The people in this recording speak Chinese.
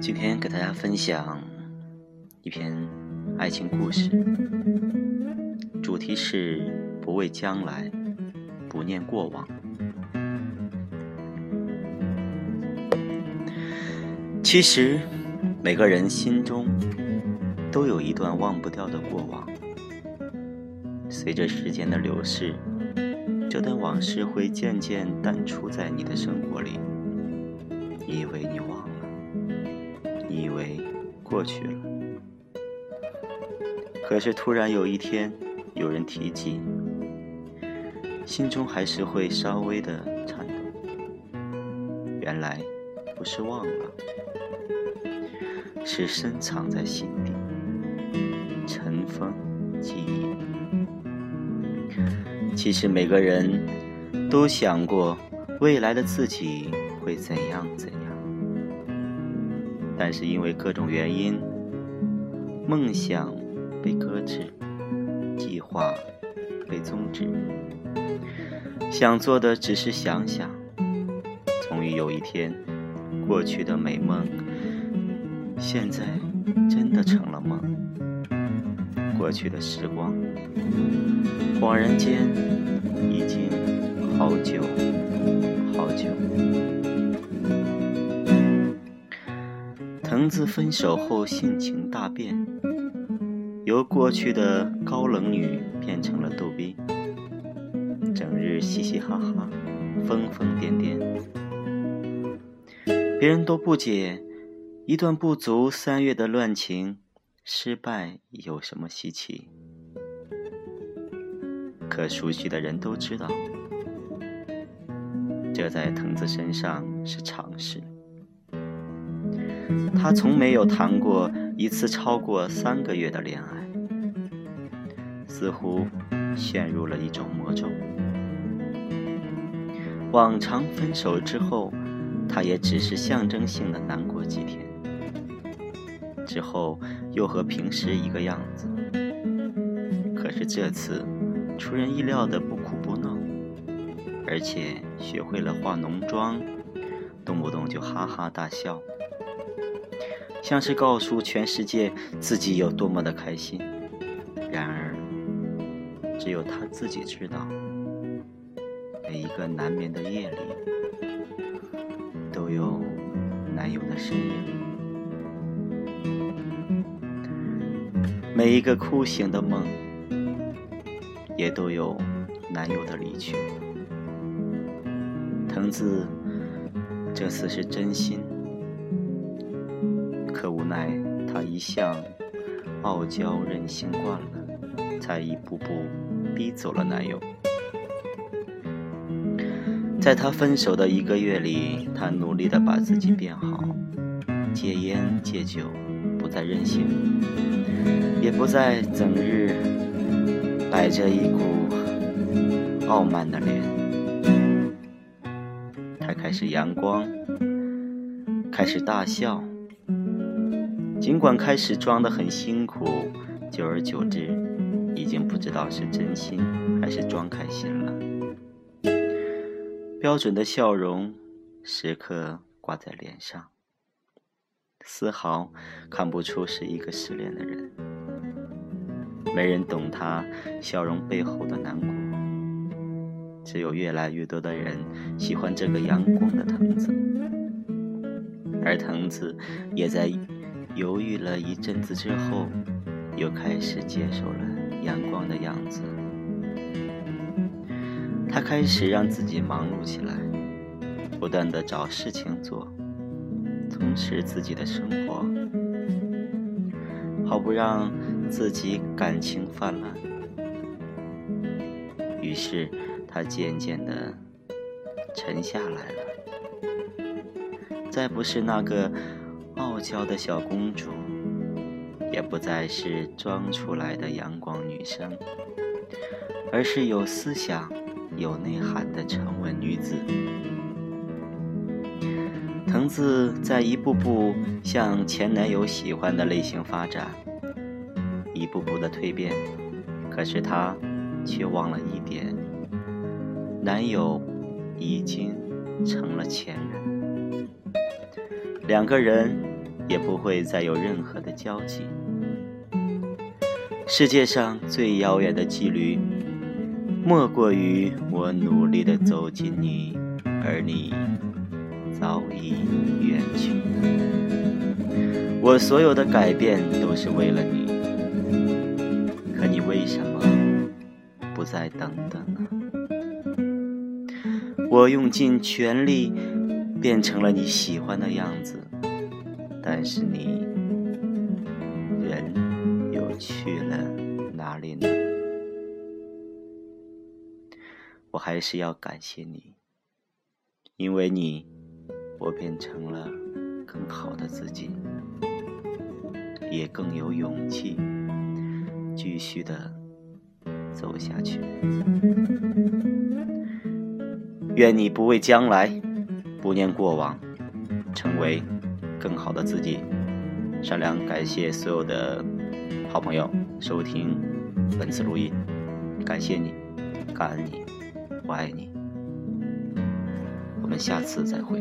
今天给大家分享一篇爱情故事，主题是不畏将来，不念过往。其实，每个人心中都有一段忘不掉的过往。随着时间的流逝，这段往事会渐渐淡出在你的生活里。你以为你忘了，你以为过去了，可是突然有一天有人提及，心中还是会稍微的颤抖。原来不是忘了。是深藏在心底，尘封记忆。其实每个人都想过未来的自己会怎样怎样，但是因为各种原因，梦想被搁置，计划被终止。想做的只是想想，终于有一天，过去的美梦。现在真的成了梦，过去的时光，恍然间已经好久好久。藤子分手后性情大变，由过去的高冷女变成了逗逼，整日嘻嘻哈哈，疯疯癫癫，别人都不解。一段不足三月的乱情，失败有什么稀奇？可熟悉的人都知道，这在藤子身上是常事。他从没有谈过一次超过三个月的恋爱，似乎陷入了一种魔咒。往常分手之后，他也只是象征性的难过几天。之后又和平时一个样子，可是这次出人意料的不哭不闹，而且学会了化浓妆，动不动就哈哈大笑，像是告诉全世界自己有多么的开心。然而，只有他自己知道，每一个难眠的夜里，都有男友的身影。每一个哭醒的梦，也都有男友的离去。藤子这次是真心，可无奈他一向傲娇任性惯了，才一步步逼走了男友。在他分手的一个月里，他努力的把自己变好，戒烟戒酒，不再任性。也不再整日摆着一股傲慢的脸，他开始阳光，开始大笑。尽管开始装得很辛苦，久而久之，已经不知道是真心还是装开心了。标准的笑容时刻挂在脸上，丝毫看不出是一个失恋的人。没人懂他笑容背后的难过，只有越来越多的人喜欢这个阳光的藤子，而藤子也在犹豫了一阵子之后，又开始接受了阳光的样子。他开始让自己忙碌起来，不断的找事情做，充实自己的生活，好不让。自己感情泛滥，于是她渐渐的沉下来了，再不是那个傲娇的小公主，也不再是装出来的阳光女生，而是有思想、有内涵的沉稳女子。子在一步步向前男友喜欢的类型发展。一步步的蜕变，可是他却忘了一点：男友已经成了前任，两个人也不会再有任何的交集。世界上最遥远的距离，莫过于我努力的走近你，而你早已远去。我所有的改变都是为了你，可你为什么不再等等呢？我用尽全力变成了你喜欢的样子，但是你人又去了哪里呢？我还是要感谢你，因为你，我变成了更好的自己。也更有勇气继续的走下去。愿你不畏将来，不念过往，成为更好的自己。善良感谢所有的好朋友收听本次录音，感谢你，感恩你，我爱你。我们下次再会。